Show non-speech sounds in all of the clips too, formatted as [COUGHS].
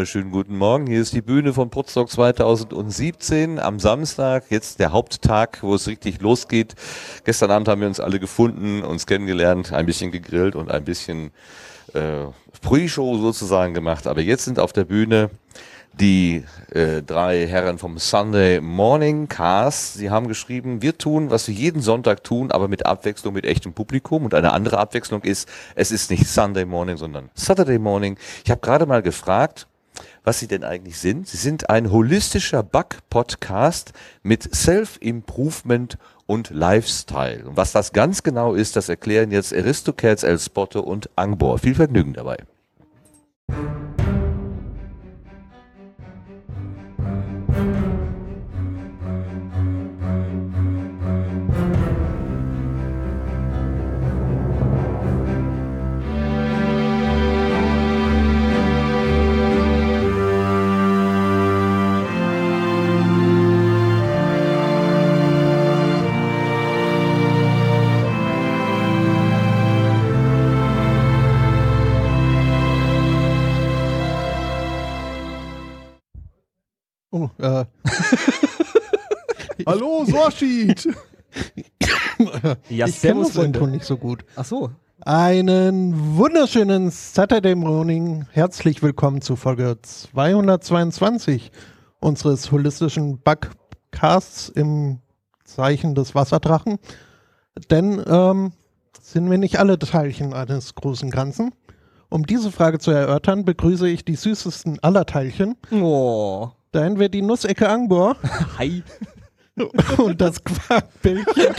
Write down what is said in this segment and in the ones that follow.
wunderschönen guten Morgen. Hier ist die Bühne von Potsdok 2017 am Samstag, jetzt der Haupttag, wo es richtig losgeht. Gestern Abend haben wir uns alle gefunden, uns kennengelernt, ein bisschen gegrillt und ein bisschen äh, Pre-Show sozusagen gemacht. Aber jetzt sind auf der Bühne die äh, drei Herren vom Sunday Morning Cast. Sie haben geschrieben, wir tun, was wir jeden Sonntag tun, aber mit Abwechslung mit echtem Publikum. Und eine andere Abwechslung ist, es ist nicht Sunday Morning, sondern Saturday Morning. Ich habe gerade mal gefragt, was sie denn eigentlich sind. Sie sind ein holistischer Bug-Podcast mit Self-Improvement und Lifestyle. Und was das ganz genau ist, das erklären jetzt Aristocats, El Spotte und Angbor. Viel Vergnügen dabei. Oh, Sorschid! [LAUGHS] Ja, ich kenne das. Intro nicht so gut. Ach so. Einen wunderschönen Saturday Morning. Herzlich willkommen zu Folge 222 unseres holistischen Bugcasts im Zeichen des Wasserdrachen. Denn ähm, sind wir nicht alle Teilchen eines großen Ganzen? Um diese Frage zu erörtern, begrüße ich die süßesten aller Teilchen. Oh. Da haben wir die Nussecke Angbor [LAUGHS] Hi. Und das Quarkbällchen.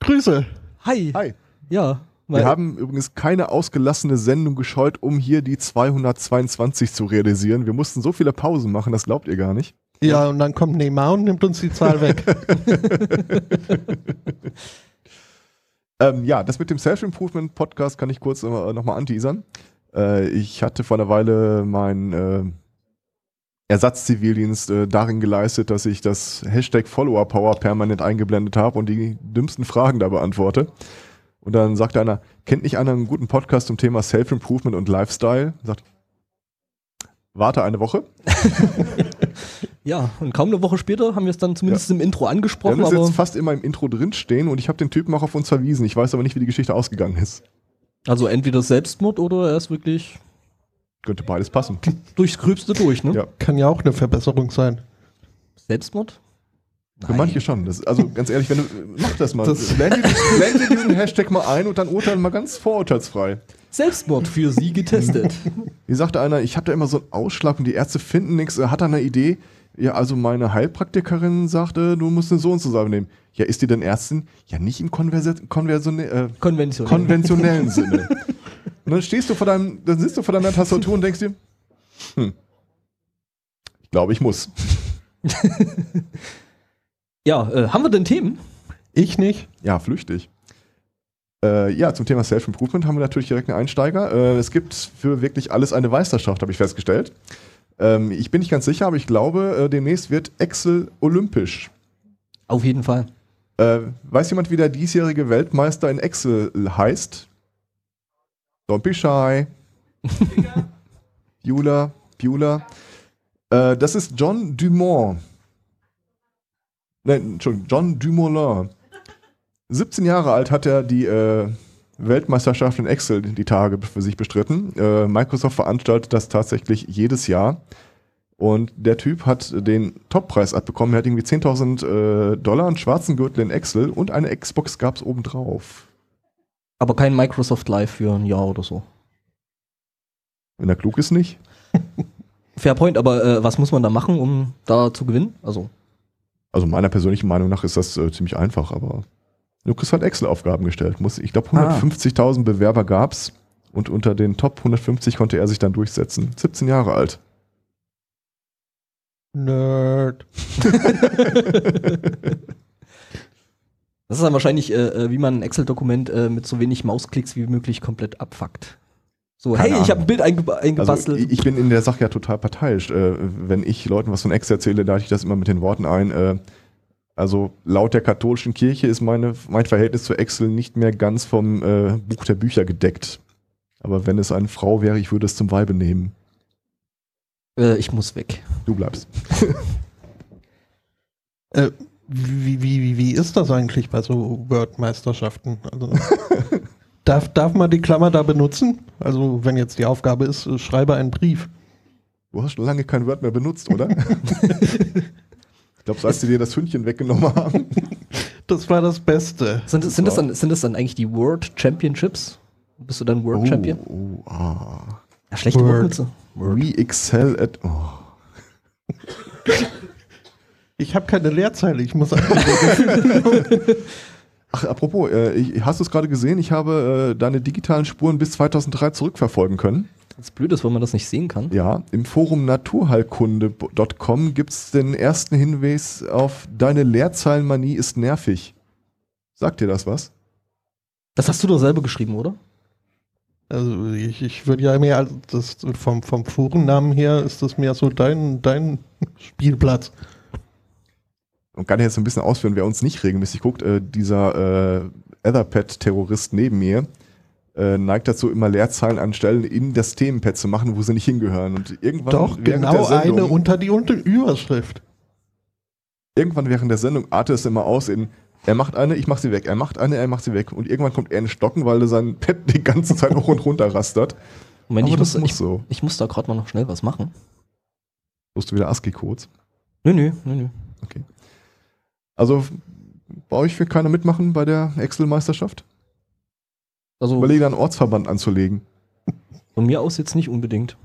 Grüße. Hi. Hi. Ja. Wir haben übrigens keine ausgelassene Sendung gescheut, um hier die 222 zu realisieren. Wir mussten so viele Pausen machen, das glaubt ihr gar nicht. Ja, und dann kommt Neymar und nimmt uns die Zahl weg. [LAUGHS] Ähm, ja, das mit dem Self-Improvement-Podcast kann ich kurz äh, nochmal anteasern. Äh, ich hatte vor einer Weile meinen äh, Ersatzzivildienst äh, darin geleistet, dass ich das Hashtag Follower-Power permanent eingeblendet habe und die dümmsten Fragen da beantworte. Und dann sagte einer, kennt nicht einer einen guten Podcast zum Thema Self-Improvement und Lifestyle? Sagt, warte eine Woche. [LAUGHS] Ja, und kaum eine Woche später haben wir es dann zumindest im Intro angesprochen, haben das aber jetzt fast immer im Intro drinstehen und ich habe den Typen auch auf uns verwiesen. Ich weiß aber nicht, wie die Geschichte ausgegangen ist. also entweder Selbstmord oder er ist wirklich Könnte beides passen. durchs Gröbste durch, ne? Ja. Kann ja auch eine Verbesserung sein. Selbstmord? Für manche schon. Das, also ganz ehrlich, wenn du, mach das mal. Das- blende, blende diesen Hashtag mal ein und dann urteilen mal ganz vorurteilsfrei. Selbstmord für sie getestet. [LAUGHS] Wie sagte einer, ich habe da immer so einen Ausschlag und die Ärzte finden nichts. Er hat da eine Idee. Ja, also meine Heilpraktikerin sagte, du musst eine so und so Salbe nehmen. Ja, ist die denn Ärztin? Ja, nicht im konversi konversione äh, Konventionell. konventionellen Sinne. [LAUGHS] Und dann stehst du vor deinem, dann sitzt du vor deiner Tastatur und denkst dir, hm, ich glaube, ich muss. [LAUGHS] ja, äh, haben wir denn Themen? Ich nicht. Ja, flüchtig. Äh, ja, zum Thema Self-Improvement haben wir natürlich direkt einen Einsteiger. Äh, es gibt für wirklich alles eine Meisterschaft, habe ich festgestellt. Ähm, ich bin nicht ganz sicher, aber ich glaube, äh, demnächst wird Excel olympisch. Auf jeden Fall. Äh, weiß jemand, wie der diesjährige Weltmeister in Excel heißt? Don't be shy. [LAUGHS] Bula, Bula. Äh, das ist John Dumont. Nein, Entschuldigung, John Dumoulin. 17 Jahre alt hat er die äh, Weltmeisterschaft in Excel die Tage für sich bestritten. Äh, Microsoft veranstaltet das tatsächlich jedes Jahr. Und der Typ hat den Toppreis abbekommen. Er hat irgendwie 10.000 äh, Dollar, einen schwarzen Gürtel in Excel und eine Xbox gab es obendrauf. Aber kein Microsoft Live für ein Jahr oder so. Wenn er klug ist, nicht. [LAUGHS] Fair Point, aber äh, was muss man da machen, um da zu gewinnen? Also, Also meiner persönlichen Meinung nach ist das äh, ziemlich einfach, aber Lukas hat Excel-Aufgaben gestellt. Muss, ich glaube, 150.000 Bewerber gab es und unter den Top 150 konnte er sich dann durchsetzen. 17 Jahre alt. Nerd. [LAUGHS] [LAUGHS] das ist dann wahrscheinlich, äh, äh, wie man ein Excel-Dokument äh, mit so wenig Mausklicks wie möglich komplett abfuckt. So, Keine hey, ich habe Ahnung. ein Bild einge Also eingebastelt. ich ich bin in der Sache ja total parteiisch. Äh, wenn ich Leuten was von Excel erzähle, leite ich das immer mit den Worten ein. Äh, also laut der katholischen Kirche ist meine, mein Verhältnis zu Excel nicht mehr ganz vom äh, Buch der Bücher gedeckt. Aber wenn es eine Frau wäre, ich würde es zum Weibe nehmen. Äh, ich muss weg. Du bleibst. Äh, wie, wie, wie, wie ist das eigentlich bei so Word-Meisterschaften? Also, [LAUGHS] darf, darf man die Klammer da benutzen? Also, wenn jetzt die Aufgabe ist, äh, schreibe einen Brief. Du hast schon lange kein Word mehr benutzt, oder? [LAUGHS] ich glaube, seit sie dir das Hündchen weggenommen haben. Das war das Beste. Sind, das- sind, das dann, sind das dann eigentlich die World Championships? Bist du dann World Champion? Oh, ah. Ja, schlechte Word. Wortwitze. We excel at. Oh. [LAUGHS] Ich habe keine Leerzeile, ich muss einfach [LAUGHS] Ach, apropos, äh, ich, hast du es gerade gesehen? Ich habe äh, deine digitalen Spuren bis 2003 zurückverfolgen können. Das Blöde ist, wenn man das nicht sehen kann. Ja, im Forum naturheilkunde.com gibt es den ersten Hinweis auf deine Leerzeilenmanie ist nervig. Sagt dir das was? Das hast du doch selber geschrieben, oder? Also ich, ich würde ja mehr als das vom, vom Forennamen her ist das mehr so dein, dein Spielplatz. Und kann jetzt ein bisschen ausführen, wer uns nicht regelmäßig guckt, äh, dieser äh, Etherpad-Terrorist neben mir äh, neigt dazu, immer Leerzeilen an Stellen in das Themenpad zu machen, wo sie nicht hingehören. Und irgendwann Doch, genau der Sendung, eine unter die unter Überschrift. irgendwann während der Sendung artet es immer aus in er macht eine, ich mach sie weg, er macht eine, er macht sie weg. Und irgendwann kommt er in Stocken, weil er sein Pad die ganze Zeit hoch und runter rastert. Moment, Aber ich das muss, muss ich, so. ich muss da gerade mal noch schnell was machen. Musst du wieder ASCII-Codes. Nö, nö, nö, nö. Also bei euch will keiner mitmachen bei der Excel-Meisterschaft? Also Überlege einen Ortsverband anzulegen. [LAUGHS] von mir aus jetzt nicht unbedingt.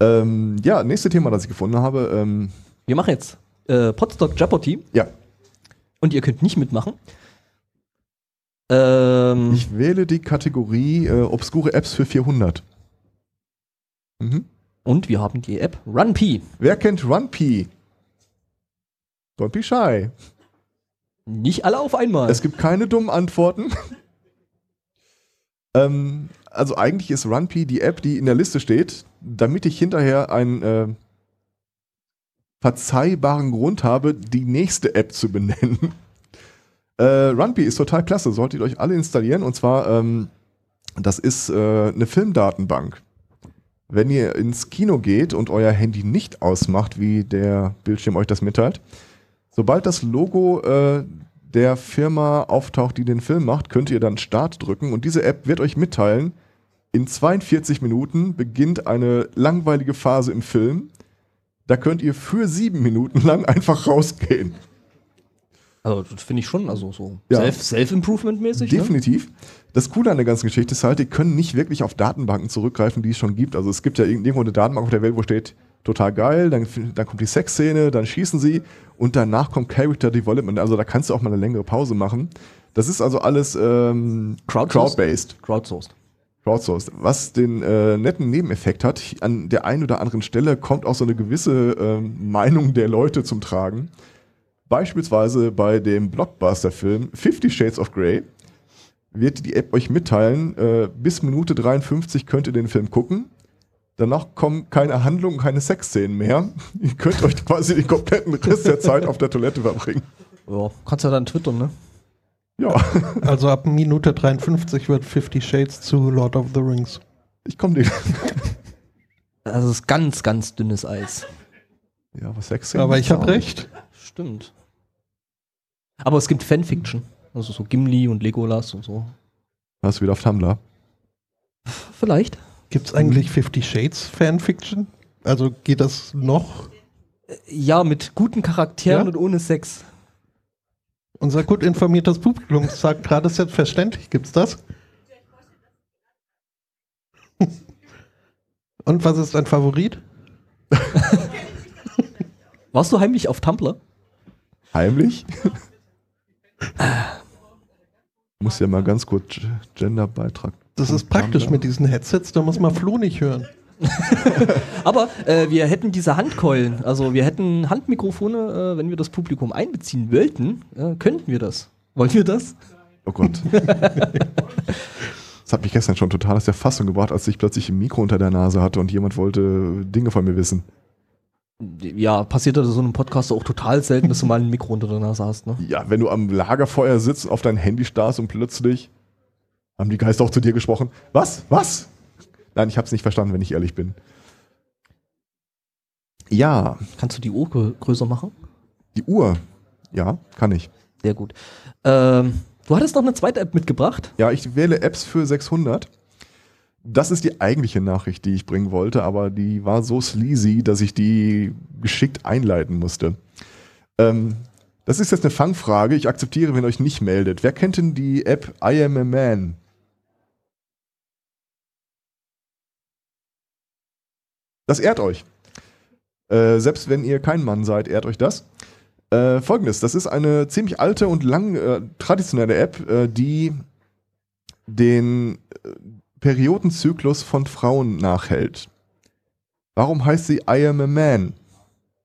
Ähm, ja, nächste Thema, das ich gefunden habe. Ähm, Wir machen jetzt äh, Podstock Jeopardy. Ja. Und ihr könnt nicht mitmachen. Ähm, ich wähle die Kategorie äh, obskure Apps für 400. Mhm. Und wir haben die App RunP. Wer kennt RunP? Don't be shy. Nicht alle auf einmal. Es gibt keine dummen Antworten. [LAUGHS] ähm, also eigentlich ist RunP die App, die in der Liste steht, damit ich hinterher einen äh, verzeihbaren Grund habe, die nächste App zu benennen. [LAUGHS] Äh, RunP ist total klasse, solltet ihr euch alle installieren. Und zwar, ähm, das ist äh, eine Filmdatenbank. Wenn ihr ins Kino geht und euer Handy nicht ausmacht, wie der Bildschirm euch das mitteilt, sobald das Logo äh, der Firma auftaucht, die den Film macht, könnt ihr dann Start drücken und diese App wird euch mitteilen, in 42 Minuten beginnt eine langweilige Phase im Film. Da könnt ihr für sieben Minuten lang einfach rausgehen. Also, das finde ich schon, also so Ja. Self- Self-Improvement-mäßig. ne? Definitiv. Das Coole an der ganzen Geschichte ist halt, die können nicht wirklich auf Datenbanken zurückgreifen, die es schon gibt. Also es gibt ja irgendwo eine Datenbank auf der Welt, wo steht, total geil, dann, dann kommt die Sexszene, dann schießen sie und danach kommt Character Development. Also da kannst du auch mal eine längere Pause machen. Das ist also alles ähm, Crowdsourced? crowd-based. Crowdsourced. Crowdsourced. Was den äh, netten Nebeneffekt hat, an der einen oder anderen Stelle kommt auch so eine gewisse ähm, Meinung der Leute zum Tragen. Beispielsweise bei dem Blockbuster-Film Fifty Shades of Grey wird die App euch mitteilen, äh, bis Minute 53 könnt ihr den Film gucken. Danach kommen keine Handlungen, keine Sexszenen mehr. [LAUGHS] Ihr könnt euch quasi den kompletten Rest der Zeit auf der Toilette verbringen. Ja, kannst ja dann twittern, ne? Ja, [LAUGHS] Also ab Minute 53 wird Fifty Shades zu Lord of the Rings. ich komme dir. Also, es ist ganz, ganz dünnes Eis. Ja, was Sexszenen? Aber ich habe recht. Stimmt. Aber es gibt Fanfiction. Also so Gimli und Legolas und so. Hast du wieder auf Tumblr? Vielleicht. Gibt es eigentlich Fifty Shades Fanfiction? Also geht das noch? Ja, mit guten Charakteren Ja? und ohne Sex. Unser gut informiertes Publikum sagt gerade selbstverständlich. Gibt's das? [LAUGHS] Und was ist dein Favorit? [LAUGHS] Warst du heimlich auf Tumblr? Heimlich? [LAUGHS] Muss ja mal ganz kurz Genderbeitrag. Das ist praktisch mit diesen Headsets, da muss man Flo nicht hören. [LAUGHS] Aber äh, wir hätten diese Handkeulen, also wir hätten Handmikrofone, äh, wenn wir das Publikum einbeziehen wollten, äh, könnten wir das. Wollen wir das? Oh Gott. [LAUGHS] das hat mich gestern schon total aus der Fassung gebracht, als ich plötzlich ein Mikro unter der Nase hatte und jemand wollte Dinge von mir wissen. Ja, passiert das so einem Podcast auch total selten, dass du mal ein Mikro unter der Nase hast, ne? Ja, wenn du am Lagerfeuer sitzt, auf dein Handy starrst und plötzlich haben die Geister auch zu dir gesprochen. Was? Was? Nein, ich habe es nicht verstanden, wenn ich ehrlich bin. Ja, Kannst du die Uhr grö- größer machen? die Uhr. Ja, kann ich. Sehr gut. Ähm, du hattest noch eine zweite App mitgebracht. Ja, ich wähle Apps für 600. Das ist die eigentliche Nachricht, die ich bringen wollte, aber die war so sleazy, dass ich die geschickt einleiten musste. Ähm, das ist jetzt eine Fangfrage. Ich akzeptiere, wenn euch nicht meldet. Wer kennt denn die App I Am a Man? Das ehrt euch. Äh, selbst wenn ihr kein Mann seid, ehrt euch das. Äh, Folgendes, das ist eine ziemlich alte und lang äh, traditionelle App, äh, die den äh, Periodenzyklus von Frauen nachhält. Warum heißt sie I am a man?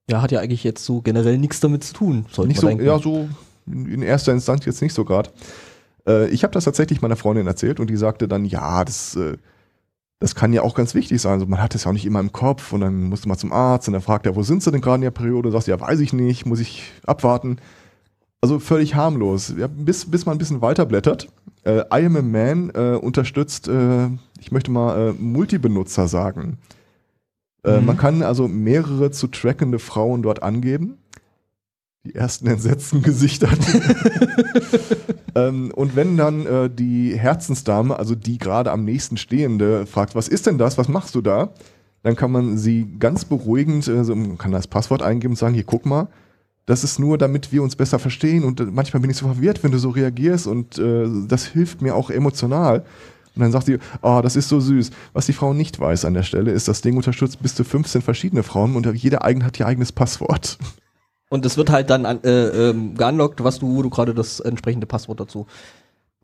Ja, hat ja eigentlich jetzt so generell nichts damit zu tun. Sollte Nicht man so, denken. ja, so in erster Instanz jetzt nicht so gerade. Äh, ich habe das tatsächlich meiner Freundin erzählt und die sagte dann, ja, das, äh, das kann ja auch ganz wichtig sein. Also man hat es ja auch nicht immer im Kopf und dann musst du mal zum Arzt und dann fragt er, wo sind sie denn gerade in der Periode? Sagst du, ja, weiß ich nicht, muss ich abwarten. Also völlig harmlos. Ja, bis, bis man ein bisschen weiterblättert. Äh, I am a Man äh, unterstützt, äh, ich möchte mal, äh, Multibenutzer sagen. Äh, Mhm. Man kann also mehrere zu trackende Frauen dort angeben. Die ersten entsetzten Gesichter. [LAUGHS] ähm, und wenn dann äh, die Herzensdame, also die gerade am nächsten stehende, fragt, was ist denn das, was machst du da? Dann kann man sie ganz beruhigend, äh, so, man kann das Passwort eingeben und sagen, hier guck mal, das ist nur, damit wir uns besser verstehen und äh, manchmal bin ich so verwirrt, wenn du so reagierst und äh, das hilft mir auch emotional. Und dann sagt sie, oh, das ist so süß. Was die Frau nicht weiß an der Stelle, ist, das Ding unterstützt bis zu 15 verschiedene Frauen und jede eigen hat ihr eigenes Passwort. [LAUGHS] Und es wird halt dann an, äh, ähm, geunlockt, was du, wo du gerade das entsprechende Passwort dazu.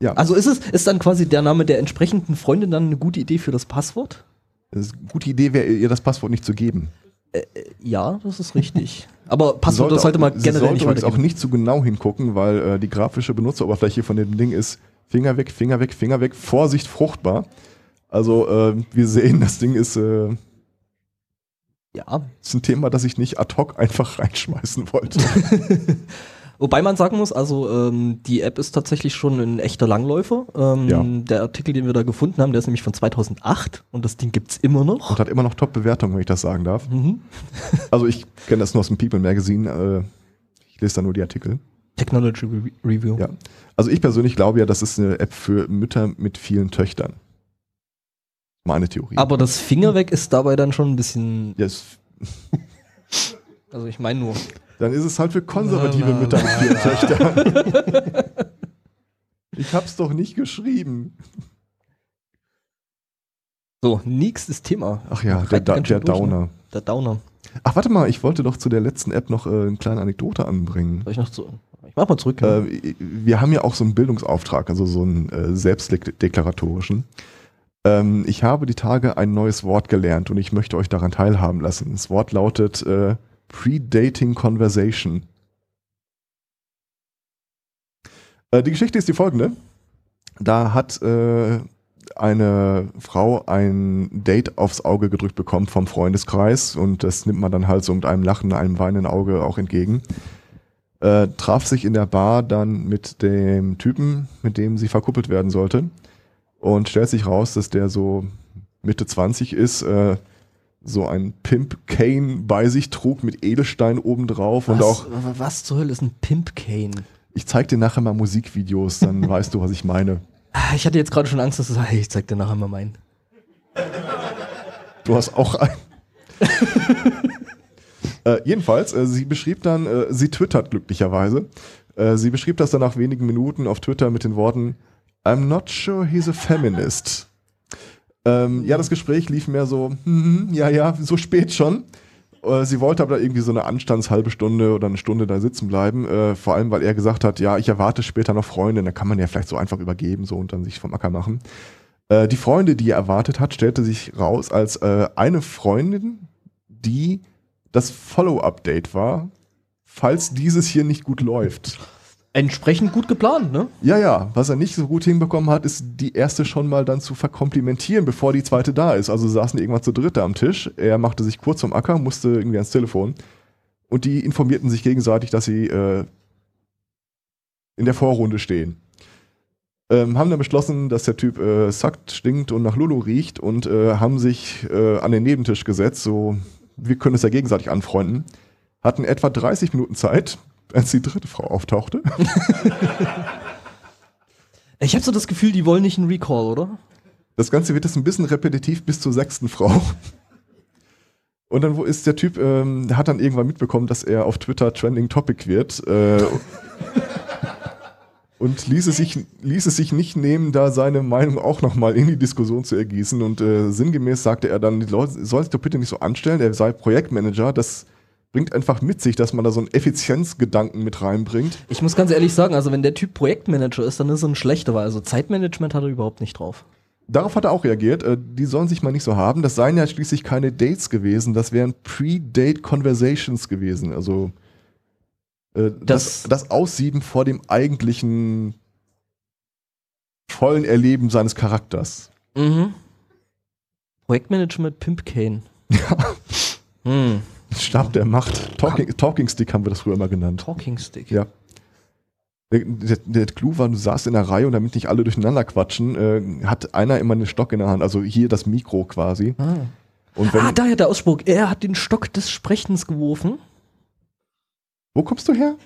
Ja. Also ist es, ist dann quasi der Name der entsprechenden Freundin dann eine gute Idee für das Passwort? Das ist eine gute Idee wäre, ihr das Passwort nicht zu geben. Ja, das ist richtig. Aber Passwort, das auch- sollte man generell sollte nicht übrigens auch weitergeben. nicht zu genau hingucken, weil äh, die grafische Benutzeroberfläche von dem Ding ist Finger weg, Finger weg, Finger weg, Vorsicht, fruchtbar. Also äh, wir sehen, das Ding ist, äh, Ja. ist ein Thema, das ich nicht ad hoc einfach [LAUGHS] reinschmeißen wollte. [LAUGHS] Wobei man sagen muss, also ähm, die App ist tatsächlich schon ein echter Langläufer. Ähm, Ja. Der Artikel, den wir da gefunden haben, der ist nämlich von 2008 und das Ding gibt's immer noch. Und hat immer noch Top-Bewertungen, wenn ich das sagen darf. Mhm. [LAUGHS] Also ich kenne das nur aus dem People Magazine. Äh, ich lese da nur die Artikel. Technology Re Review. Ja. Also ich persönlich glaube ja, das ist eine App für Mütter mit vielen Töchtern. Meine Theorie. Aber das Finger weg ist dabei dann schon ein bisschen. Yes. Also ich meine nur. Dann ist es halt für konservative Na, Mütter mit. Töchtern. [LAUGHS] Ich hab's doch nicht geschrieben. So, nächstes Thema. Ach ja, der, da, der ne? Downer. Der Downer. Ach, warte mal, ich wollte doch zu der letzten App noch äh, eine kleine Anekdote anbringen. Soll ich noch zu. Ich mach mal zurück. ja. Äh, wir haben ja auch so einen Bildungsauftrag, also so einen äh, selbstdeklaratorischen. Ähm, ich habe die Tage ein neues Wort gelernt und ich möchte euch daran teilhaben lassen. Das Wort lautet äh, Predating Conversation. Äh, die Geschichte ist die folgende. Da hat äh, eine Frau ein Date aufs Auge gedrückt bekommen vom Freundeskreis und das nimmt man dann halt so mit einem Lachen, einem weinenden Auge auch entgegen äh, traf sich in der Bar dann mit dem Typen, mit dem sie verkuppelt werden sollte. Und stellt sich raus, dass der so Mitte 20 ist, äh, so ein Pimp Cane bei sich trug mit Edelstein obendrauf und was, auch, was zur Hölle ist ein Pimp Cane? ich zeig dir nachher mal Musikvideos, dann [LAUGHS] weißt du, was ich meine. Ah, Ich hatte jetzt gerade schon Angst, dass du sagst, hey, ich zeig dir nachher mal meinen. Du hast auch einen. [LAUGHS] äh, jedenfalls, äh, sie beschrieb dann, äh, sie twittert glücklicherweise. Äh, sie beschrieb das dann nach wenigen Minuten auf Twitter mit den Worten: I'm not sure he's a feminist. Ähm, ja, das Gespräch lief mehr so, hm, ja, ja, so spät schon. Äh, Sie wollte aber irgendwie so eine Anstandshalbe Stunde oder eine Stunde da sitzen bleiben, äh, vor allem weil er gesagt hat, ja, ich erwarte später noch Freunde, da kann man ja vielleicht so einfach übergeben so und dann sich vom Acker machen. Äh, die Freunde, die er erwartet hat, stellte sich raus als äh, eine Freundin, die das Follow-up-Date war, falls dieses hier nicht gut läuft. Entsprechend gut geplant, ne? Ja, ja. Was er nicht so gut hinbekommen hat, ist die erste schon mal dann zu verkomplimentieren, bevor die zweite da ist. Also saßen die irgendwann zu dritt am Tisch. Er machte sich kurz vom Acker, musste irgendwie ans Telefon. Und die informierten sich gegenseitig, dass sie äh, in der Vorrunde stehen. Ähm, haben dann beschlossen, dass der Typ äh, sackt, stinkt und nach Lulu riecht und äh, haben sich äh, an den Nebentisch gesetzt. So, wir können es ja gegenseitig anfreunden. Hatten etwa 30 Minuten Zeit, als die dritte Frau auftauchte. [LAUGHS] Ich habe so das Gefühl, die wollen nicht einen Recall, oder? Das Ganze wird jetzt ein bisschen repetitiv bis zur sechsten Frau. Und dann wo ist der Typ, ähm, der hat dann irgendwann mitbekommen, dass er auf Twitter Trending Topic wird. Äh, und ließ es, sich, ließ es sich nicht nehmen, da seine Meinung auch nochmal in die Diskussion zu ergießen. Und äh, sinngemäß sagte er dann, die Leute sollen sich doch bitte nicht so anstellen, er sei Projektmanager, das bringt einfach mit sich, dass man da so einen Effizienzgedanken mit reinbringt. Ich muss ganz ehrlich sagen, also wenn der Typ Projektmanager ist, dann ist er ein schlechter, weil also Zeitmanagement hat er überhaupt nicht drauf. Darauf hat er auch reagiert, äh, die sollen sich mal nicht so haben. Das seien ja schließlich keine Dates gewesen, das wären Pre-Date Conversations gewesen. Also äh, das, Das- das Aussieben vor dem eigentlichen vollen Erleben seines Charakters. Mhm. Projektmanagement Pimp Kane. Ja. [LAUGHS] Hm. Stab der Macht. Talking, Talking Stick haben wir das früher mal genannt. Talking Stick. Ja. Der, der, der Clou war, du saßt in der Reihe und damit nicht alle durcheinander quatschen, äh, hat einer immer einen Stock in der Hand, also hier das Mikro quasi. Ah. Und wenn, ah, daher der Ausspruch. Er hat den Stock des Sprechens geworfen. wo kommst du her?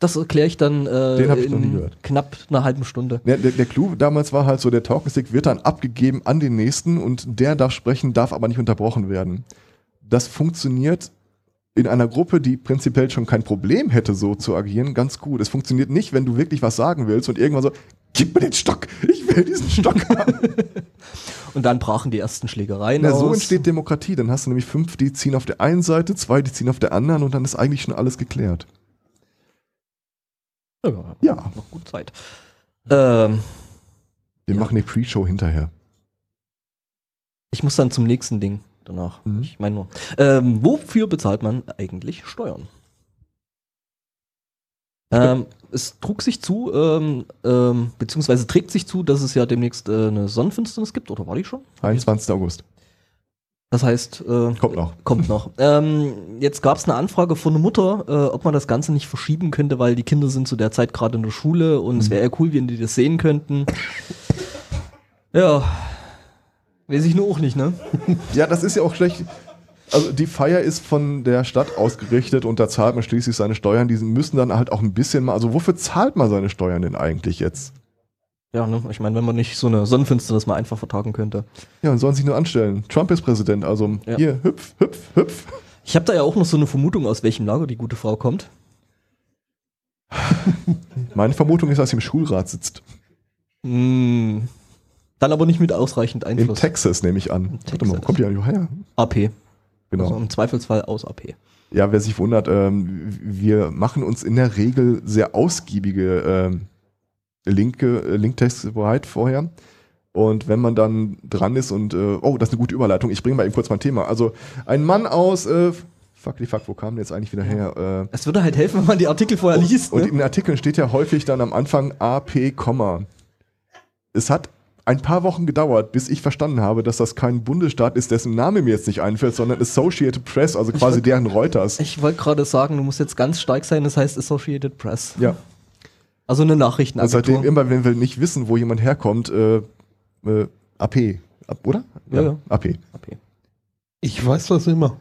Das erkläre ich dann äh, ich noch nie in gehört. knapp einer halben Stunde. Ja, der, der Clou damals war halt so, der Talking Stick wird dann abgegeben an den nächsten und der darf sprechen, darf aber nicht unterbrochen werden. Das funktioniert in einer Gruppe, die prinzipiell schon kein Problem hätte, so zu agieren, ganz gut. Es funktioniert nicht, wenn du wirklich was sagen willst und irgendwann so, gib mir den Stock, ich will diesen Stock haben. [LAUGHS] Und dann brachen die ersten Schlägereien Na, aus. so entsteht Demokratie. Dann hast du nämlich fünf, die ziehen auf der einen Seite, zwei, die ziehen auf der anderen und dann ist eigentlich schon alles geklärt. Ja, Ja, noch gut Zeit. Ähm, wir Ja. machen die Pre-Show hinterher. ich muss dann zum nächsten Ding danach. Mhm. Ich meine nur. Ähm, wofür bezahlt man eigentlich Steuern? Ähm, es trug sich zu, ähm, ähm, beziehungsweise trägt sich zu, dass es ja demnächst äh, eine Sonnenfinsternis gibt, oder war die schon? 21. August. Das heißt, äh, Kommt noch. Kommt noch. [LAUGHS] Ähm, jetzt gab es eine Anfrage von einer Mutter, äh, ob man das Ganze nicht verschieben könnte, weil die Kinder sind zu der Zeit gerade in der Schule und es wäre ja cool, wenn die das sehen könnten. Ja. Weiß ich nur auch nicht, ne? [LAUGHS] Ja, das ist ja auch schlecht. Also die Feier ist von der Stadt ausgerichtet und da zahlt man schließlich seine Steuern. Die müssen dann halt auch ein bisschen mal. Also wofür zahlt man seine Steuern denn eigentlich jetzt? Ja, ne? Ich meine, wenn man nicht so eine Sonnenfinsternis mal einfach vertagen könnte. Ja, und sollen sich nur anstellen. Trump ist Präsident, also Ja. hier, hüpf, hüpf, hüpf. Ich habe da ja auch noch so eine Vermutung, aus welchem Lager die gute Frau kommt. [LAUGHS] Meine Vermutung ist, dass sie im Schulrat sitzt. Mm, dann aber nicht mit ausreichend In Einfluss. Texas nehme ich an. Warte mal, kommt eigentlich her? AP. Genau. Also im Zweifelsfall aus AP. Ja, wer sich wundert, ähm, wir machen uns in der Regel sehr ausgiebige ähm, Linke, äh, Linktext bereit vorher. Und wenn man dann dran ist und, äh, oh, das ist eine gute Überleitung, ich bringe mal eben kurz mein Thema. Also, ein Mann aus, äh, fuck die fuck, wo kam der jetzt eigentlich wieder her? Äh, Es würde halt helfen, wenn man die Artikel vorher liest. und Ne? in den Artikeln steht ja häufig dann am Anfang AP, Komma. Es hat ein paar Wochen gedauert, bis ich verstanden habe, dass das kein Bundesstaat ist, dessen Name mir jetzt nicht einfällt, sondern Associated Press, also quasi wollt- deren Reuters. Ich wollte gerade sagen, du musst jetzt ganz stark sein, das heißt Associated Press. Ja. Also eine Und Nachrichtenagentur. seitdem immer, wenn wir nicht wissen, wo jemand herkommt, äh, äh, AP, Ab- oder? Ja, ja. AP. AP. Ich weiß das immer.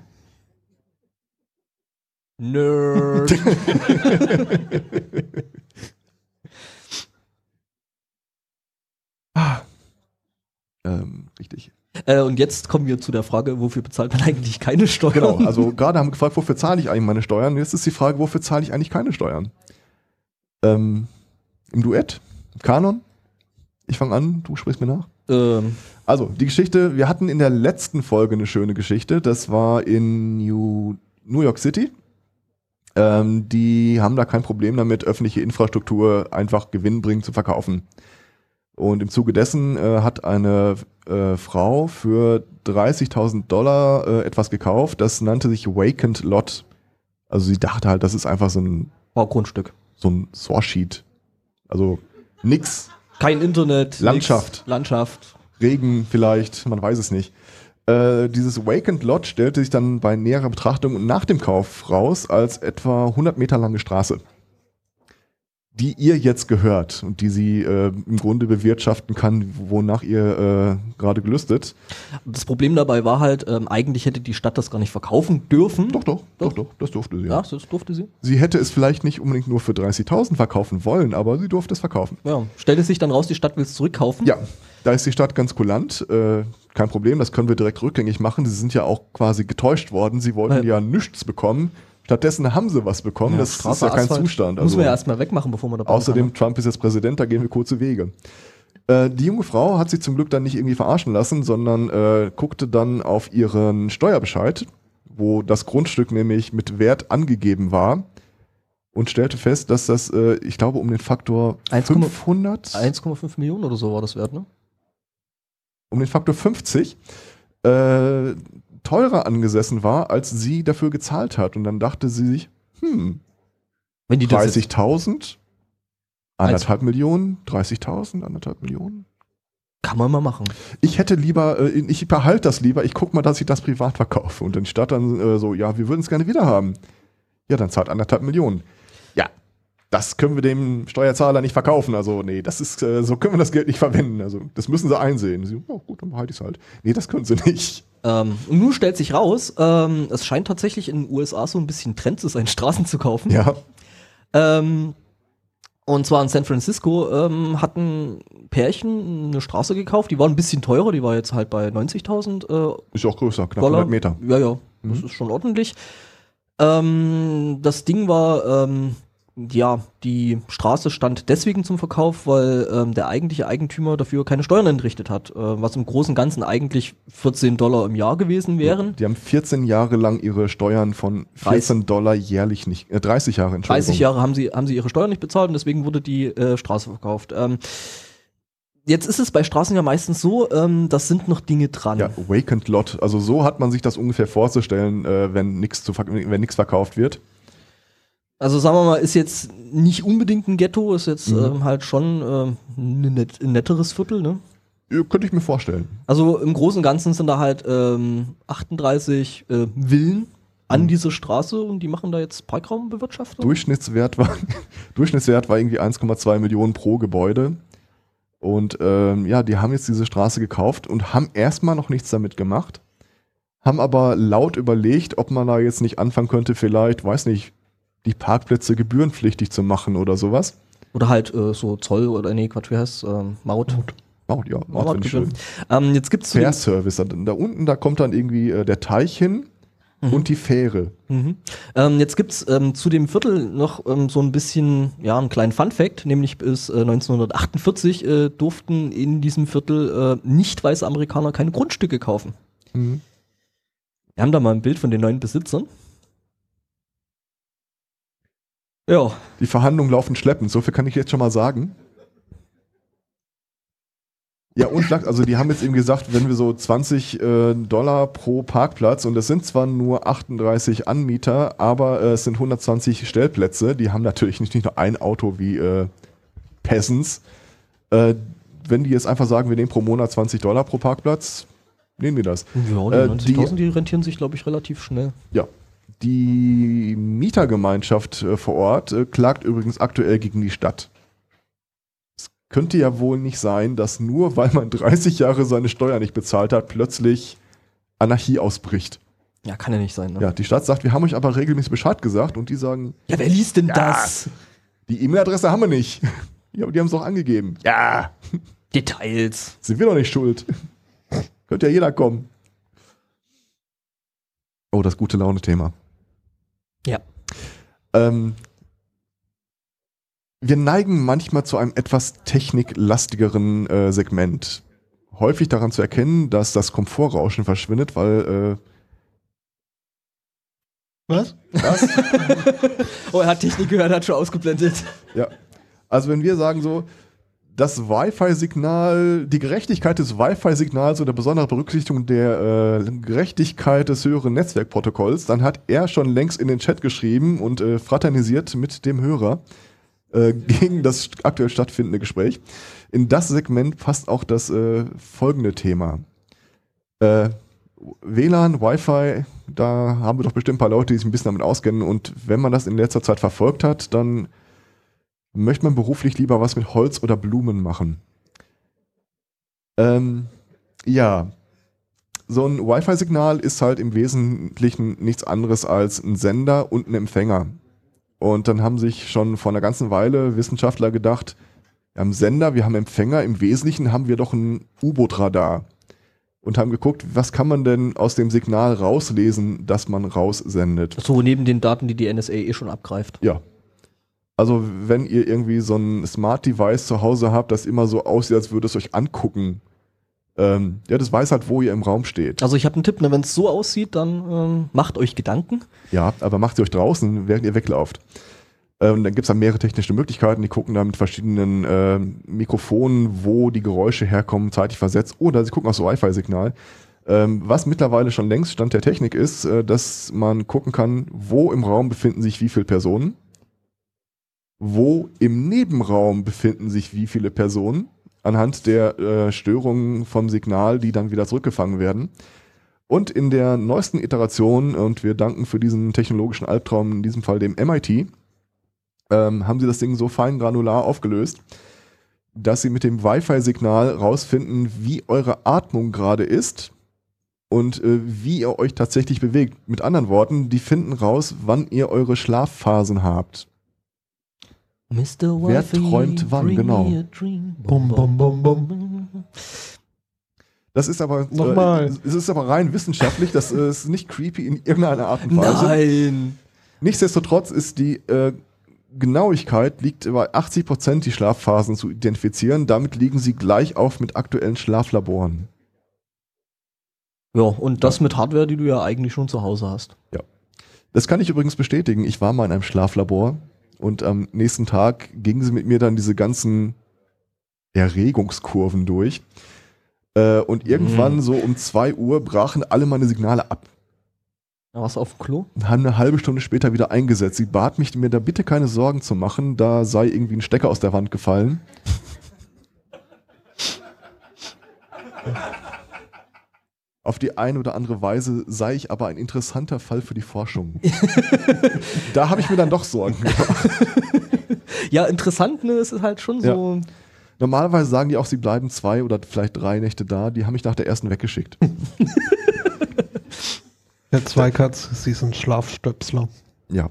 Nerd. [LAUGHS] [LAUGHS] Ähm, richtig. äh, und jetzt kommen wir zu der Frage, wofür bezahlt man eigentlich keine Steuern? Genau, also [LAUGHS] gerade haben wir gefragt, wofür zahle ich eigentlich meine Steuern? Jetzt ist die Frage, wofür zahle ich eigentlich keine Steuern? Ähm, Im Duett? Im Kanon? Ich fange an, du sprichst mir nach. ähm, Also, die Geschichte, wir hatten in der letzten Folge eine schöne Geschichte. Das war in New, New York City. Ähm, die haben da kein Problem damit, öffentliche Infrastruktur einfach gewinnbringend zu verkaufen. Und im Zuge dessen äh, hat eine äh, Frau für 30.000 Dollar äh, etwas gekauft. Das nannte sich Vacant Lot. Also sie dachte halt, das ist einfach so ein Baugrundstück. so ein Source-Sheet. Also nix, Kein Internet. Landschaft. Nix, Landschaft. Regen vielleicht, man weiß es nicht. Äh, dieses Vacant Lot stellte sich dann bei näherer Betrachtung nach dem Kauf raus als etwa 100 Meter lange Straße, die ihr jetzt gehört und die sie äh, im Grunde bewirtschaften kann, wonach ihr äh, gerade gelüstet. Das Problem dabei war halt, ähm, eigentlich hätte die Stadt das gar nicht verkaufen dürfen. Doch, doch, doch, doch, das durfte sie. Ja, das durfte sie. Sie hätte es vielleicht nicht unbedingt nur für 30.000 verkaufen wollen, aber sie durfte es verkaufen. Ja. Stellte sich dann raus, die Stadt will es zurückkaufen. Ja, da ist die Stadt ganz kulant. Äh, kein Problem, das können wir direkt rückgängig machen. Sie sind ja auch quasi getäuscht worden. Sie wollten Ja. ja nichts bekommen. Stattdessen haben sie was bekommen. das ist ja kein Asphalt. Zustand. Müssen wir ja Also, erstmal wegmachen, bevor wir da außerdem, kann, Trump ist jetzt Präsident, da gehen wir kurze Wege. Äh, die junge Frau hat sich zum Glück dann nicht irgendwie verarschen lassen, sondern äh, guckte dann auf ihren Steuerbescheid, wo das Grundstück nämlich mit Wert angegeben war und stellte fest, dass das, äh, ich glaube, um den Faktor 1,- 500 ne? 1,5 Millionen oder so war das wert, ne? um den Faktor 50 äh, teurer angesessen war, als sie dafür gezahlt hat. Und dann dachte sie sich, hm, Wenn die das jetzt, 30.000, anderthalb Millionen, 30.000, anderthalb Millionen. kann man mal machen. Ich hätte lieber, äh, ich behalte das lieber, ich guck mal, dass ich das privat verkaufe. Und dann statt dann äh, so, ja, wir würden es gerne wieder haben. Ja, dann zahlt anderthalb Millionen. Ja, das können wir dem Steuerzahler nicht verkaufen. Also, nee, das ist, äh, so können wir das Geld nicht verwenden. Also, das müssen sie einsehen. Sie, oh, gut, dann behalte ich es halt. Nee, das können sie nicht. Ähm, und nun stellt sich raus, ähm, es scheint tatsächlich in den USA so ein bisschen Trend zu sein, [LAUGHS] Straßen zu kaufen. Ja, Ähm, und zwar in San Francisco ähm, hatten Pärchen eine Straße gekauft, die war ein bisschen teurer, die war jetzt halt bei 90.000 äh, ist auch größer, knapp Dollar. 100 Meter. Ja, ja, das Mhm. ist schon ordentlich. Ähm, das Ding war, ähm, ja, die Straße stand deswegen zum Verkauf, weil ähm, der eigentliche Eigentümer dafür keine Steuern entrichtet hat, äh, was im Großen und Ganzen eigentlich 14 Dollar im Jahr gewesen wären. Die haben 14 Jahre lang ihre Steuern von 14 Dollar jährlich nicht, äh, 30 Jahre, Entschuldigung. 30 Jahre haben sie, haben sie ihre Steuern nicht bezahlt und deswegen wurde die äh, Straße verkauft. Ähm, jetzt ist es bei Straßen ja meistens so, ähm, das sind noch Dinge dran. Ja, Vacant Lot. Also so hat man sich das ungefähr vorzustellen, äh, wenn nichts verkauft wird. Also sagen wir mal, ist jetzt nicht unbedingt ein Ghetto, ist jetzt Mhm. ähm, halt schon ähm, ein, net, ein netteres Viertel, ne? Ja, könnte ich mir vorstellen. Also im Großen und Ganzen sind da halt ähm, 38 äh, Villen an Mhm. dieser Straße und die machen da jetzt Parkraumbewirtschaftung. Durchschnittswert war, [LAUGHS] Durchschnittswert war irgendwie 1,2 Millionen pro Gebäude. Und ähm, ja, die haben jetzt diese Straße gekauft und haben erstmal noch nichts damit gemacht. Haben aber laut überlegt, ob man da jetzt nicht anfangen könnte, vielleicht, weiß nicht, die Parkplätze gebührenpflichtig zu machen oder sowas. Oder halt äh, so Zoll oder nee, Quatsch, wie heißt ähm, Maut. Oh, ja, Maut ich schön. Ähm, jetzt gibt's Fair Service. Da, da unten, da kommt dann irgendwie äh, der Teich hin und die Fähre. mhm. ähm, jetzt gibt's ähm, zu dem Viertel noch ähm, so ein bisschen, ja, einen kleinen Fun-Fact, nämlich bis äh, 1948 äh, durften in diesem Viertel äh, nicht weiße Amerikaner keine Grundstücke kaufen. Mhm. Wir haben da mal ein Bild von den neuen Besitzern. Ja, Die Verhandlungen laufen schleppend, so viel kann ich jetzt schon mal sagen. Ja, und also die haben jetzt eben gesagt, wenn wir so 20 äh, Dollar pro Parkplatz und es sind zwar nur 38 Anmieter, aber äh, es sind 120 Stellplätze, die haben natürlich nicht, nicht nur ein Auto wie äh, Peasants. Äh, wenn die jetzt einfach sagen, wir nehmen pro Monat 20 Dollar pro Parkplatz, nehmen wir das. ja Äh, die die- 90.000, die rentieren sich, glaube ich, relativ schnell. Ja. Die Mietergemeinschaft äh, vor Ort äh, klagt übrigens aktuell gegen die Stadt. Es könnte ja wohl nicht sein, dass nur weil man 30 Jahre seine Steuer nicht bezahlt hat, plötzlich Anarchie ausbricht. Ja, kann ja nicht sein. Ne? Ja, die Stadt sagt, wir haben euch aber regelmäßig Bescheid gesagt und die sagen, Ja, wer liest denn Ja. das? die E-Mail-Adresse haben wir nicht. [LAUGHS] Ja, aber die haben es doch angegeben. Ja, [LAUGHS] Details. sind wir doch nicht schuld. Könnte ja jeder kommen. Oh, das gute Laune-Thema. Ja. Ähm, wir neigen manchmal zu einem etwas techniklastigeren äh, Segment. Häufig daran zu erkennen, dass das Komfortrauschen verschwindet, weil Was? äh, was? [LAUGHS] Oh, er hat Technik gehört, hat schon ausgeblendet. ja. Also wenn wir sagen so, das Wi-Fi-Signal, die Gerechtigkeit des Wi-Fi-Signals oder besondere Berücksichtigung der äh, Gerechtigkeit des höheren Netzwerkprotokolls, dann hat er schon längst in den Chat geschrieben und äh, fraternisiert mit dem Hörer. äh, [LAUGHS] gegen das aktuell stattfindende Gespräch. In das Segment passt auch das äh, folgende Thema. Äh, WLAN, Wi-Fi, da haben wir doch bestimmt ein paar Leute, die sich ein bisschen damit auskennen. Und wenn man das in letzter Zeit verfolgt hat, dann möchte man beruflich lieber was mit Holz oder Blumen machen. Ähm, ja, so ein Wi-Fi-Signal ist halt im Wesentlichen nichts anderes als ein Sender und ein Empfänger. Und dann haben sich schon vor einer ganzen Weile Wissenschaftler gedacht, wir haben Sender, wir haben Empfänger, im Wesentlichen haben wir doch ein U-Boot-Radar. Und haben geguckt, was kann man denn aus dem Signal rauslesen, das man raussendet. So neben den Daten, die die NSA eh schon abgreift. Ja. Also wenn ihr irgendwie so ein Smart Device zu Hause habt, das immer so aussieht, als würde es euch angucken, ähm, ja, das weiß halt, wo ihr im Raum steht. Also ich habe einen Tipp, ne, wenn es so aussieht, dann ähm, macht euch Gedanken. Ja, aber macht sie euch draußen, während ihr weglauft. Ähm, dann gibt's da mehrere technische Möglichkeiten. Die gucken da mit verschiedenen äh, Mikrofonen, wo die Geräusche herkommen, zeitlich versetzt. Oder sie gucken aufs Wi-Fi-Signal. Ähm, was mittlerweile schon längst Stand der Technik ist, äh, dass man gucken kann, wo im Raum befinden sich wie viele Personen. Wo im Nebenraum befinden sich wie viele Personen anhand der äh, Störungen vom Signal, die dann wieder zurückgefangen werden. Und in der neuesten Iteration, und wir danken für diesen technologischen Albtraum, in diesem Fall dem MIT, ähm, haben sie das Ding so fein granular aufgelöst, dass sie mit dem Wi-Fi-Signal rausfinden, wie eure Atmung gerade ist und äh, wie ihr euch tatsächlich bewegt. Mit anderen Worten, die finden raus, wann ihr eure Schlafphasen habt. Mr. Wer träumt wann, genau. Bum, bum, bum, bum. Das ist aber, Nochmal. Äh, es ist aber rein wissenschaftlich, das äh, ist nicht creepy in irgendeiner Art und Weise. Nein. Nichtsdestotrotz ist die äh, Genauigkeit liegt bei 80 Prozent, die Schlafphasen zu identifizieren. Damit liegen sie gleich auf mit aktuellen Schlaflaboren. Ja, und das mit Hardware, die du ja eigentlich schon zu Hause hast. Das kann ich übrigens bestätigen. Ich war mal in einem Schlaflabor und am nächsten Tag gingen sie mit mir dann diese ganzen Erregungskurven durch. Äh, und irgendwann Mhm. so um 2 Uhr brachen alle meine Signale ab. Da warst du auf dem Klo? und haben eine halbe Stunde später wieder eingesetzt. Sie bat mich, mir da bitte keine Sorgen zu machen, da sei irgendwie ein Stecker aus der Wand gefallen. [LAUGHS] Auf die eine oder andere Weise sei ich aber ein interessanter Fall für die Forschung. [LAUGHS] da habe ich mir dann doch Sorgen gemacht. [LAUGHS] Ja, interessant, ne? Es ist halt schon so. Normalerweise sagen die auch, sie bleiben zwei oder vielleicht drei Nächte da. Die haben mich nach der ersten weggeschickt. [LAUGHS] Der Zweikatz, sie ist ein Schlafstöpsler. Ja.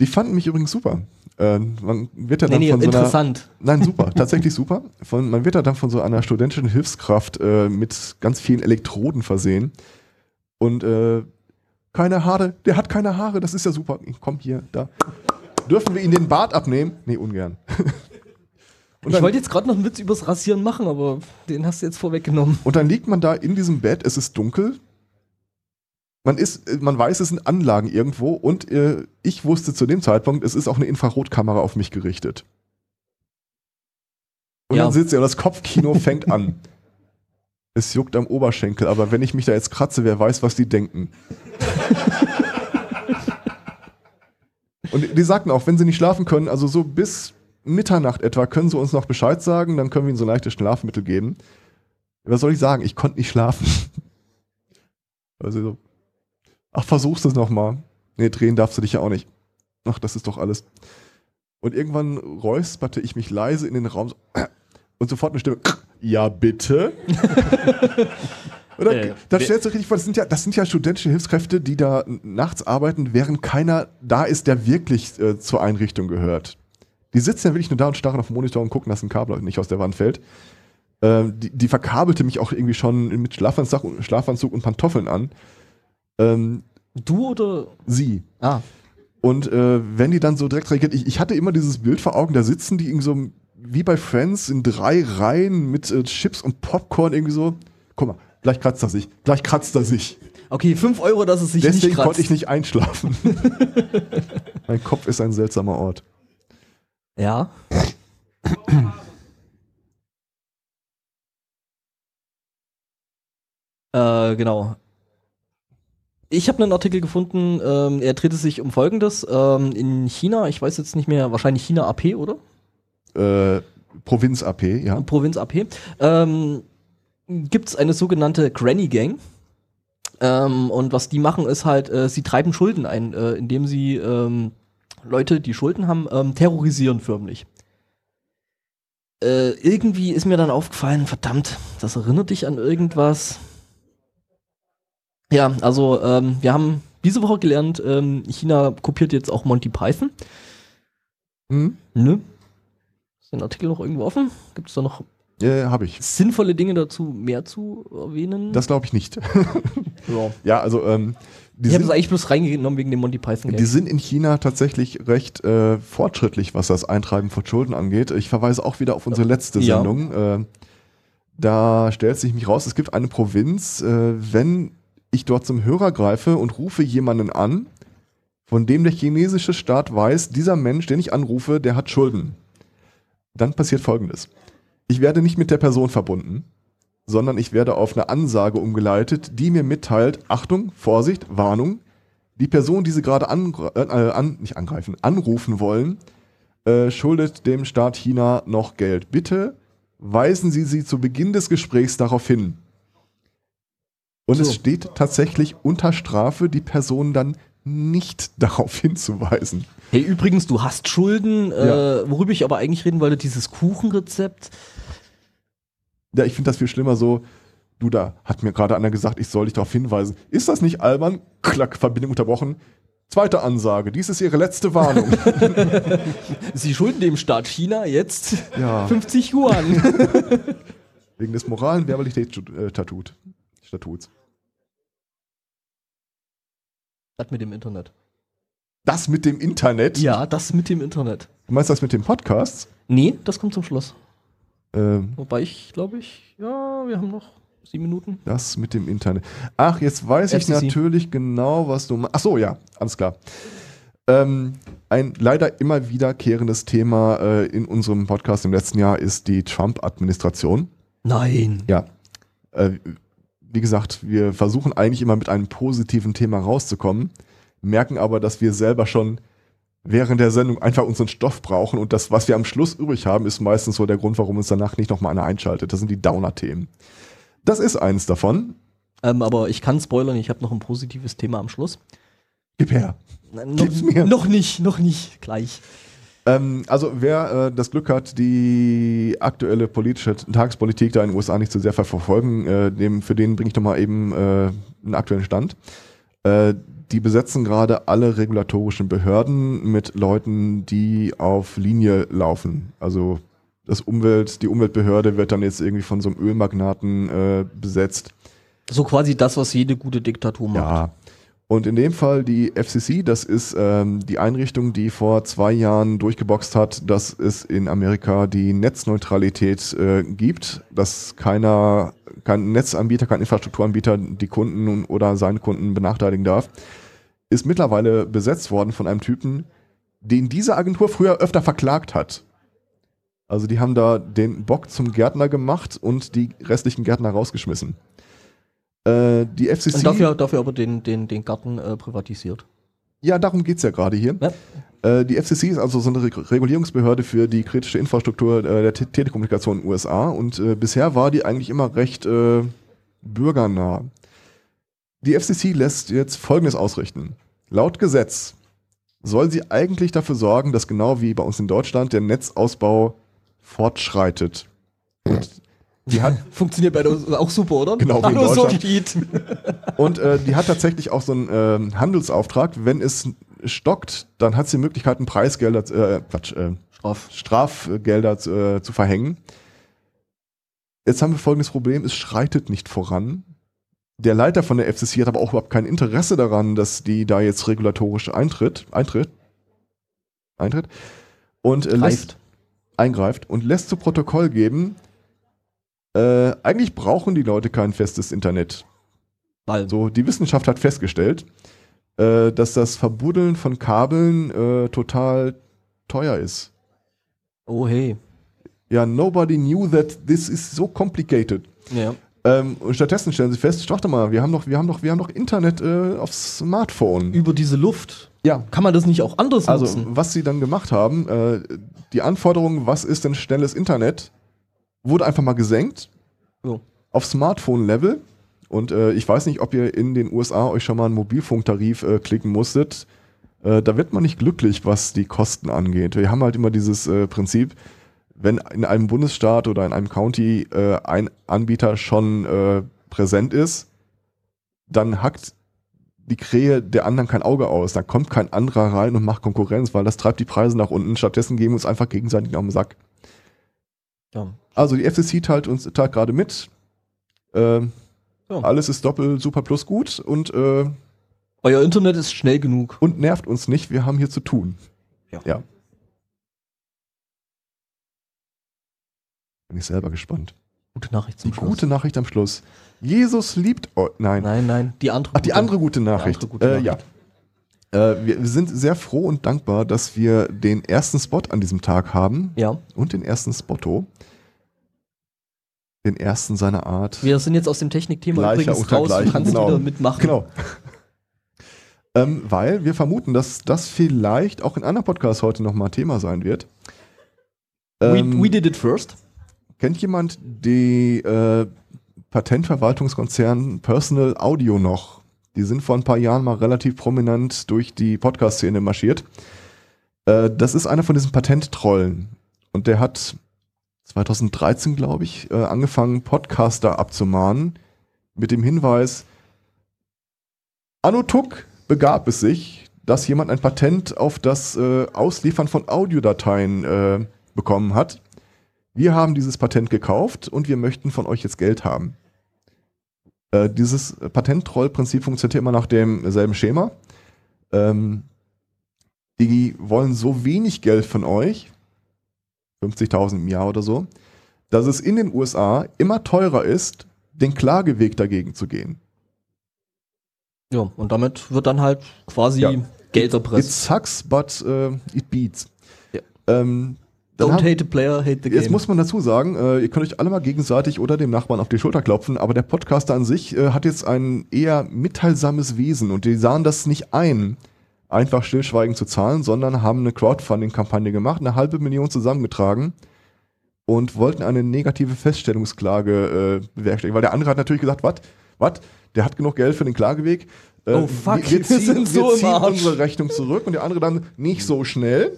Die fanden mich übrigens super. Äh, man wird ja Nee, dann nee, von so einer. Nein, super, tatsächlich super. Von, man wird da dann von so einer studentischen Hilfskraft äh, mit ganz vielen Elektroden versehen. Und äh, keine Haare, der hat keine Haare, das ist ja super. Komm hier, da. Dürfen wir ihn den Bart abnehmen? Nee, ungern. [LAUGHS] Und Ich wollte jetzt gerade noch einen Witz übers Rasieren machen, aber den hast du jetzt vorweggenommen. und dann liegt man da in diesem Bett, es ist dunkel. Man, ist, man weiß, es sind Anlagen irgendwo und äh, ich wusste zu dem Zeitpunkt, es ist auch eine Infrarotkamera auf mich gerichtet. Und Ja. dann sitzt er und das Kopfkino fängt an. [LAUGHS] Es juckt am Oberschenkel, aber wenn ich mich da jetzt kratze, wer weiß, was die denken. [LAUGHS] und die sagten auch, wenn sie nicht schlafen können, also so bis Mitternacht etwa, können sie uns noch Bescheid sagen, dann können wir ihnen so leichtes Schlafmittel geben. Was soll ich sagen? Ich konnte nicht schlafen. [LAUGHS] Also so, ach, versuchst es nochmal. Nee, drehen darfst du dich ja auch nicht. Ach, das ist doch alles. Und irgendwann räusperte ich mich leise in den Raum [COUGHS] und sofort eine Stimme, [COUGHS] ja bitte. Und dann, Äh, da wer- stellst du richtig vor, das sind, ja, das sind ja studentische Hilfskräfte, die da nachts arbeiten, während keiner da ist, der wirklich äh, zur Einrichtung gehört. Die sitzen ja wirklich nur da und starren auf den Monitor und gucken, dass ein Kabel nicht aus der Wand fällt. Ähm, die, die verkabelte mich auch irgendwie schon mit Schlafanzug Schlafanzug und Pantoffeln an. Ähm, Du oder. sie. Ah. Und äh, wenn die dann so direkt reagiert, ich, ich hatte immer dieses Bild vor Augen, da sitzen die irgendwie so wie bei Friends in drei Reihen mit äh, Chips und Popcorn irgendwie so. Guck mal, gleich kratzt er sich, gleich kratzt er sich. Okay, 5 Euro, dass es sich Deswegen nicht kratzt. konnte ich nicht einschlafen. [LAUGHS] mein Kopf ist ein seltsamer Ort. Ja. äh, genau. Ich habe einen Artikel gefunden, ähm, er dreht sich um Folgendes. Ähm, in China, ich weiß jetzt nicht mehr, wahrscheinlich China AP, oder? äh, Provinz AP, ja. Provinz AP, ähm, gibt es eine sogenannte Granny Gang. Ähm, und was die machen, ist halt, äh, sie treiben Schulden ein, äh, indem sie ähm, Leute, die Schulden haben, ähm, terrorisieren förmlich. Äh, irgendwie ist mir dann aufgefallen, verdammt, das erinnert dich an irgendwas. Ja, also ähm, wir haben diese Woche gelernt, ähm, China kopiert jetzt auch Monty Python. Hm? Ne? Ist der Artikel noch irgendwo offen? Gibt es da noch Ja, habe ich. sinnvolle Dinge dazu mehr zu erwähnen? Das glaube ich nicht. [LAUGHS] ja. ja, also ähm, die, Ich habe es eigentlich bloß reingenommen wegen dem Monty Python die Game. sind in China tatsächlich recht äh, fortschrittlich, was das Eintreiben von Schulden angeht. Ich verweise auch wieder auf unsere letzte Ja. Sendung. Äh, da stellt sich mich raus, es gibt eine Provinz, äh, wenn ich dort zum Hörer greife und rufe jemanden an, von dem der chinesische Staat weiß, dieser Mensch, den ich anrufe, der hat Schulden. Dann passiert Folgendes. Ich werde nicht mit der Person verbunden, sondern ich werde auf eine Ansage umgeleitet, die mir mitteilt, Achtung, Vorsicht, Warnung, die Person, die Sie gerade angre- äh, an, nicht angreifen, anrufen wollen, äh, schuldet dem Staat China noch Geld. Bitte weisen Sie sie zu Beginn des Gesprächs darauf hin. Und So. es steht tatsächlich unter Strafe, die Person dann nicht [LAUGHS] darauf hinzuweisen. Hey, übrigens, du hast Schulden, Ja. äh, worüber ich aber eigentlich reden wollte, dieses Kuchenrezept. Ja, ich finde das viel schlimmer so, du da, hat mir gerade einer gesagt, ich soll dich darauf hinweisen. Ist das nicht albern? Klack, Verbindung unterbrochen. Zweite Ansage, dies ist Ihre letzte Warnung. [LAUGHS] Sie schulden dem Staat China jetzt ja, 50 Yuan. [LAUGHS] wegen des moralen Verbalitätsstatuts. Das mit dem Internet. Das mit dem Internet. Ja, das mit dem Internet. Du meinst das mit dem Podcast? Nee, das kommt zum Schluss. Ähm, Wobei ich, glaube ich, ja, wir haben noch sieben Minuten. das mit dem Internet. Ach, jetzt weiß ich FCC. natürlich genau, was du meinst. Ach so, ja, alles klar. Ähm, ein leider immer wiederkehrendes Thema äh, in unserem Podcast im letzten Jahr ist die Trump-Administration. Nein. Ja. Äh, wie gesagt, wir versuchen eigentlich immer mit einem positiven Thema rauszukommen, merken aber, dass wir selber schon während der Sendung einfach unseren Stoff brauchen und das, was wir am Schluss übrig haben, ist meistens so der Grund, warum uns danach nicht nochmal einer einschaltet. Das sind die Downer-Themen. Das ist eins davon. Ähm, aber ich kann spoilern, ich habe noch ein positives Thema am Schluss. Gib her. Nein, Gib's noch, mir. noch nicht, noch nicht, gleich. Ähm, also wer äh, das Glück hat, die aktuelle politische Tagespolitik da in den USA nicht so sehr ver- verfolgen, äh, dem, für den bringe ich doch mal eben äh, einen aktuellen Stand. Äh, die besetzen gerade alle regulatorischen Behörden mit Leuten, die auf Linie laufen. Also das Umwelt, die Umweltbehörde wird dann jetzt irgendwie von so einem Ölmagnaten äh, besetzt. So quasi das, was jede gute Diktatur macht. Ja. Und in dem Fall die FCC, das ist ähm, die Einrichtung, die vor zwei Jahren durchgeboxt hat, dass es in Amerika die Netzneutralität äh, gibt, dass keiner, kein Netzanbieter, kein Infrastrukturanbieter die Kunden oder seine Kunden benachteiligen darf, ist mittlerweile besetzt worden von einem Typen, den diese Agentur früher öfter verklagt hat. Also die haben da den Bock zum Gärtner gemacht und die restlichen Gärtner rausgeschmissen. Äh, die FCC. Und dafür, dafür aber den, den, den Garten äh, privatisiert. Ja, darum geht's ja gerade hier. Ja. Äh, die FCC ist also so eine Reg- Regulierungsbehörde für die kritische Infrastruktur äh, der Te Telekommunikation in den USA und äh, bisher war die eigentlich immer recht äh, bürgernah. Die FCC lässt jetzt Folgendes ausrichten. Laut Gesetz soll sie eigentlich dafür sorgen, dass genau wie bei uns in Deutschland der Netzausbau fortschreitet. Und die hat, [LAUGHS] Funktioniert bei uns auch super, oder? Genau, wie in Deutschland. [LAUGHS] Und äh, die hat tatsächlich auch so einen ähm, Handelsauftrag. Wenn es stockt, dann hat sie die Möglichkeit, einen Preisgelder, äh, Quatsch, äh, Straff. Strafgelder äh, zu verhängen. Jetzt haben wir folgendes Problem, es schreitet nicht voran. Der Leiter von der FCC hat aber auch überhaupt kein Interesse daran, dass die da jetzt regulatorisch eintritt, eintritt, eintritt und äh, lässt, Greift. eingreift und lässt zu Protokoll geben, äh, eigentlich brauchen die Leute kein festes Internet. Weil, So, die Wissenschaft hat festgestellt, äh, dass das Verbuddeln von Kabeln äh, total teuer ist. oh hey. Ja, nobody knew that this is so complicated. Ja. Ähm, und stattdessen stellen sie fest, warte mal, wir haben doch, wir haben doch, wir haben doch Internet äh, aufs Smartphone. Über diese Luft. Ja, Kann man das nicht auch anders also nutzen? was sie dann gemacht haben, äh, die Anforderung, was ist denn schnelles Internet, wurde einfach mal gesenkt Jo. auf Smartphone-Level. Und äh, ich weiß nicht, ob ihr in den USA euch schon mal einen Mobilfunktarif äh, klicken musstet. Äh, da wird man nicht glücklich, was die Kosten angeht. Wir haben halt immer dieses äh, Prinzip, wenn in einem Bundesstaat oder in einem County äh, ein Anbieter schon äh, präsent ist, dann hackt die Krähe der anderen kein Auge aus. Da kommt kein anderer rein und macht Konkurrenz, weil das treibt die Preise nach unten. Stattdessen geben wir uns einfach gegenseitig auf den Sack. Ja. Also die FCC teilt uns teilt gerade mit. Ähm, Ja. Alles ist doppelt super plus gut und, äh, Euer Internet ist schnell genug. und nervt uns nicht. Wir haben hier zu tun. Ja. ja. Bin ich selber gespannt. Gute Nachricht zum Die Schluss. gute Nachricht am Schluss. Jesus liebt euch. Nein. Nein, nein, die andere. Ach, die gute. andere gute Nachricht. andere gute äh, ja. Äh, wir, sind sehr froh und dankbar, dass wir den ersten Spot an diesem Tag haben Ja, und den ersten Spotto. Den ersten seiner Art. wir sind jetzt aus dem Technikthema übrigens raus. Gleichen, kannst genau. wieder mitmachen. Genau. ähm, weil wir vermuten, dass das vielleicht auch in anderen Podcasts heute nochmal Thema sein wird. Ähm, we, we did it first. kennt jemand die äh, Patentverwaltungskonzern Personal Audio noch? Die sind vor ein paar Jahren mal relativ prominent durch die Podcast-Szene marschiert. Äh, das ist einer von diesen Patenttrollen. Und der hat 2013, glaube ich, äh, angefangen, Podcaster abzumahnen mit dem Hinweis, Anno Tuck begab es sich, dass jemand ein Patent auf das äh, Ausliefern von Audiodateien bekommen hat. Wir haben dieses Patent gekauft und wir möchten von euch jetzt Geld haben. Äh, dieses Patentrollprinzip funktioniert immer nach demselben Schema. Ähm, die wollen so wenig Geld von euch, 50.000 im Jahr oder so, dass es in den USA immer teurer ist, den Klageweg dagegen zu gehen. Ja, und damit wird dann halt quasi Ja. Geld erpresst. It sucks, but äh, it beats. Ja. Ähm, Don't haben- hate the player, hate the game. Jetzt muss man dazu sagen, äh, ihr könnt euch alle mal gegenseitig oder dem Nachbarn auf die Schulter klopfen, aber der Podcaster an sich äh, hat jetzt ein eher mitteilsames Wesen und die sahen das nicht ein, einfach stillschweigend zu zahlen, sondern haben eine Crowdfunding-Kampagne gemacht, eine halbe Million zusammengetragen und wollten eine negative Feststellungsklage äh, bewerkstelligen, weil der andere hat natürlich gesagt, was, was, der hat genug Geld für den Klageweg. Äh, Oh, fuck, wir, wir ziehen, sind so wir im ziehen unsere Rechnung zurück. Und der andere dann nicht so schnell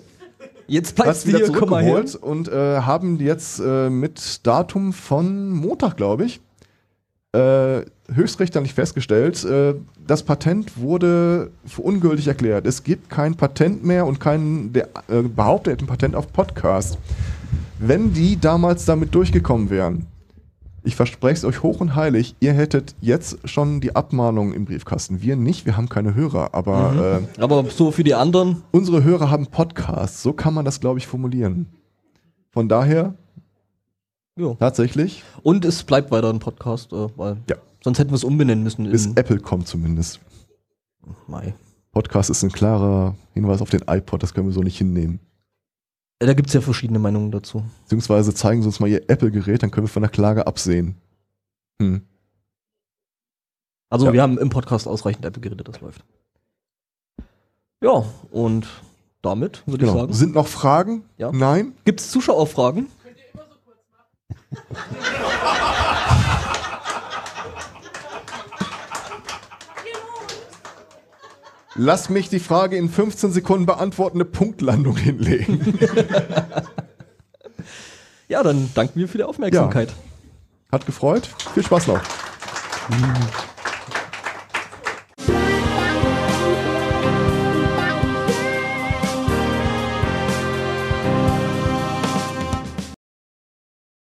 Jetzt bleibst du wieder hier, zurückgeholt und äh, haben jetzt äh, mit Datum von Montag, glaube ich, äh, höchstrichterlich festgestellt, äh, das Patent wurde für ungültig erklärt. Es gibt kein Patent mehr und kein, der äh, behauptet ein Patent auf Podcast. Wenn die damals damit durchgekommen wären, ich verspreche es euch hoch und heilig, ihr hättet jetzt schon die Abmahnung im Briefkasten. Wir nicht, wir haben keine Hörer, aber äh, Aber so für die anderen, unsere Hörer haben Podcasts. So kann man das, glaube ich, formulieren. Von daher, ja. tatsächlich, Und es bleibt weiter ein Podcast, äh, weil Ja. sonst hätten wir es umbenennen müssen. bis Apple kommt zumindest. Mai. Podcast ist ein klarer Hinweis auf den iPod, das können wir so nicht hinnehmen. Äh, Da gibt es ja verschiedene Meinungen dazu. Beziehungsweise zeigen sie uns mal ihr Apple-Gerät, dann können wir von der Klage absehen. Hm. Also Ja. wir haben im Podcast ausreichend Apple-Geräte, das läuft. Ja, und damit würde ich Genau. sagen, Sind noch Fragen? Ja. Nein? gibt es Zuschauerfragen? Lass mich die Frage in 15 Sekunden beantworten, eine Punktlandung hinlegen. Ja, dann danken wir für die Aufmerksamkeit. Hat gefreut. Viel Spaß noch.